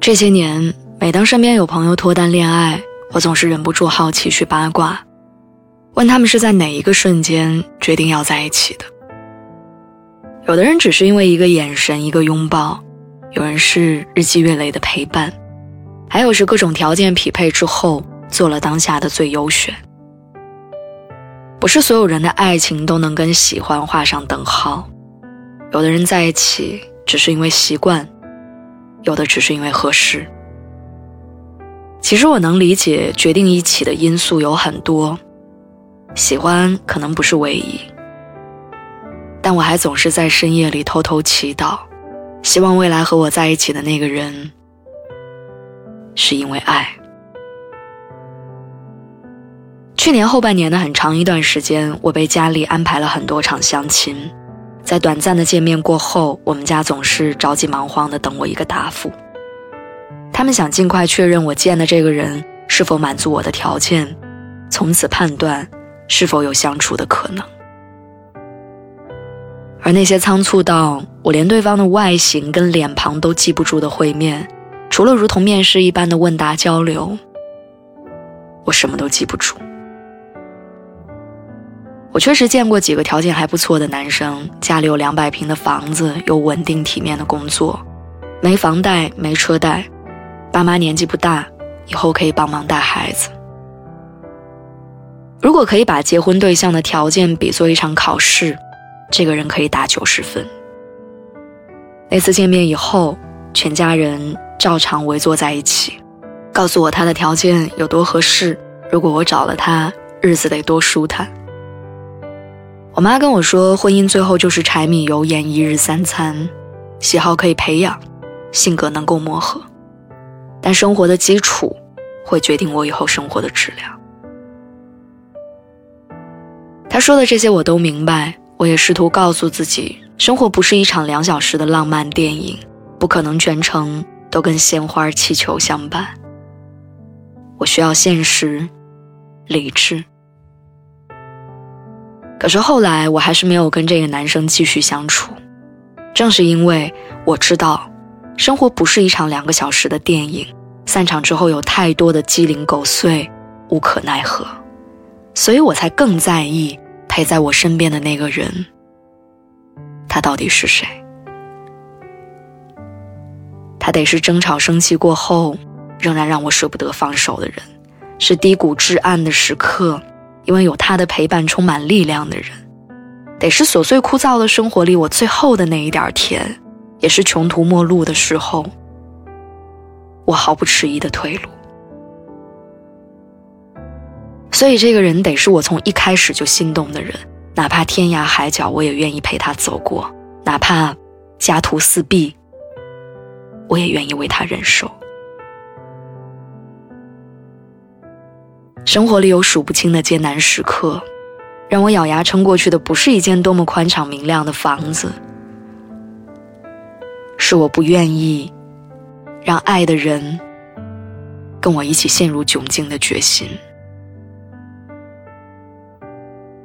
这些年，每当身边有朋友脱单恋爱，我总是忍不住好奇去八卦，问他们是在哪一个瞬间决定要在一起的。有的人只是因为一个眼神、一个拥抱，有人是日积月累的陪伴，还有是各种条件匹配之后做了当下的最优选。不是所有人的爱情都能跟喜欢画上等号，有的人在一起只是因为习惯。有的只是因为合适。其实我能理解，决定一起的因素有很多，喜欢可能不是唯一。但我还总是在深夜里偷偷祈祷，希望未来和我在一起的那个人，是因为爱。去年后半年的很长一段时间，我被家里安排了很多场相亲。在短暂的见面过后，我们家总是着急忙慌的等我一个答复。他们想尽快确认我见的这个人是否满足我的条件，从此判断是否有相处的可能。而那些仓促到我连对方的外形跟脸庞都记不住的会面，除了如同面试一般的问答交流，我什么都记不住。我确实见过几个条件还不错的男生，家里有两百平的房子，有稳定体面的工作，没房贷没车贷，爸妈年纪不大，以后可以帮忙带孩子。如果可以把结婚对象的条件比作一场考试，这个人可以打九十分。那次见面以后，全家人照常围坐在一起，告诉我他的条件有多合适，如果我找了他，日子得多舒坦。我妈跟我说，婚姻最后就是柴米油盐一日三餐，喜好可以培养，性格能够磨合，但生活的基础会决定我以后生活的质量。她说的这些我都明白，我也试图告诉自己，生活不是一场两小时的浪漫电影，不可能全程都跟鲜花气球相伴。我需要现实，理智。可是后来，我还是没有跟这个男生继续相处。正是因为我知道，生活不是一场两个小时的电影，散场之后有太多的鸡零狗碎，无可奈何，所以我才更在意陪在我身边的那个人，他到底是谁？他得是争吵生气过后，仍然让我舍不得放手的人，是低谷至暗的时刻。因为有他的陪伴，充满力量的人，得是琐碎枯燥的生活里我最后的那一点甜，也是穷途末路的时候，我毫不迟疑的退路。所以，这个人得是我从一开始就心动的人，哪怕天涯海角，我也愿意陪他走过；哪怕家徒四壁，我也愿意为他忍受。生活里有数不清的艰难时刻，让我咬牙撑过去的不是一间多么宽敞明亮的房子，是我不愿意让爱的人跟我一起陷入窘境的决心。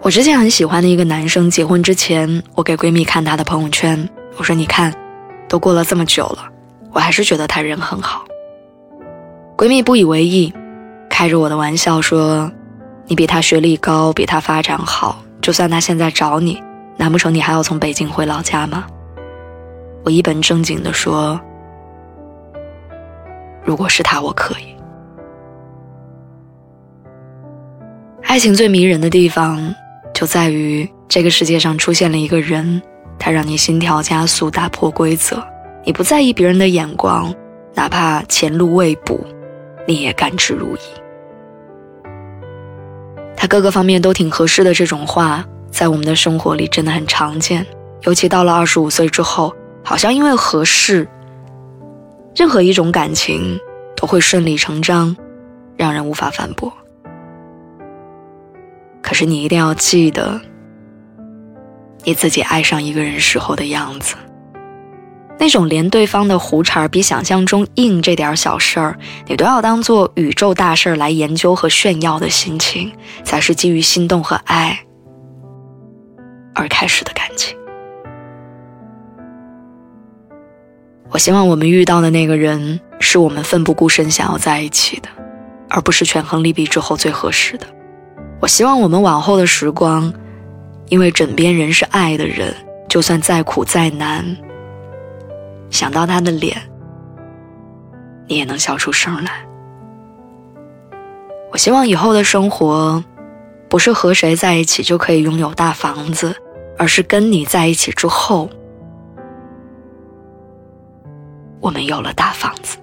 我之前很喜欢的一个男生，结婚之前，我给闺蜜看他的朋友圈，我说：“你看，都过了这么久了，我还是觉得他人很好。”闺蜜不以为意。开着我的玩笑说：“你比他学历高，比他发展好。就算他现在找你，难不成你还要从北京回老家吗？”我一本正经地说：“如果是他，我可以。”爱情最迷人的地方，就在于这个世界上出现了一个人，他让你心跳加速，打破规则，你不在意别人的眼光，哪怕前路未卜，你也甘之如饴。各个方面都挺合适的，这种话在我们的生活里真的很常见。尤其到了二十五岁之后，好像因为合适，任何一种感情都会顺理成章，让人无法反驳。可是你一定要记得，你自己爱上一个人时候的样子。那种连对方的胡茬比想象中硬这点小事儿，你都要当做宇宙大事儿来研究和炫耀的心情，才是基于心动和爱而开始的感情。我希望我们遇到的那个人，是我们奋不顾身想要在一起的，而不是权衡利弊之后最合适的。我希望我们往后的时光，因为枕边人是爱的人，就算再苦再难。想到他的脸，你也能笑出声来。我希望以后的生活，不是和谁在一起就可以拥有大房子，而是跟你在一起之后，我们有了大房子。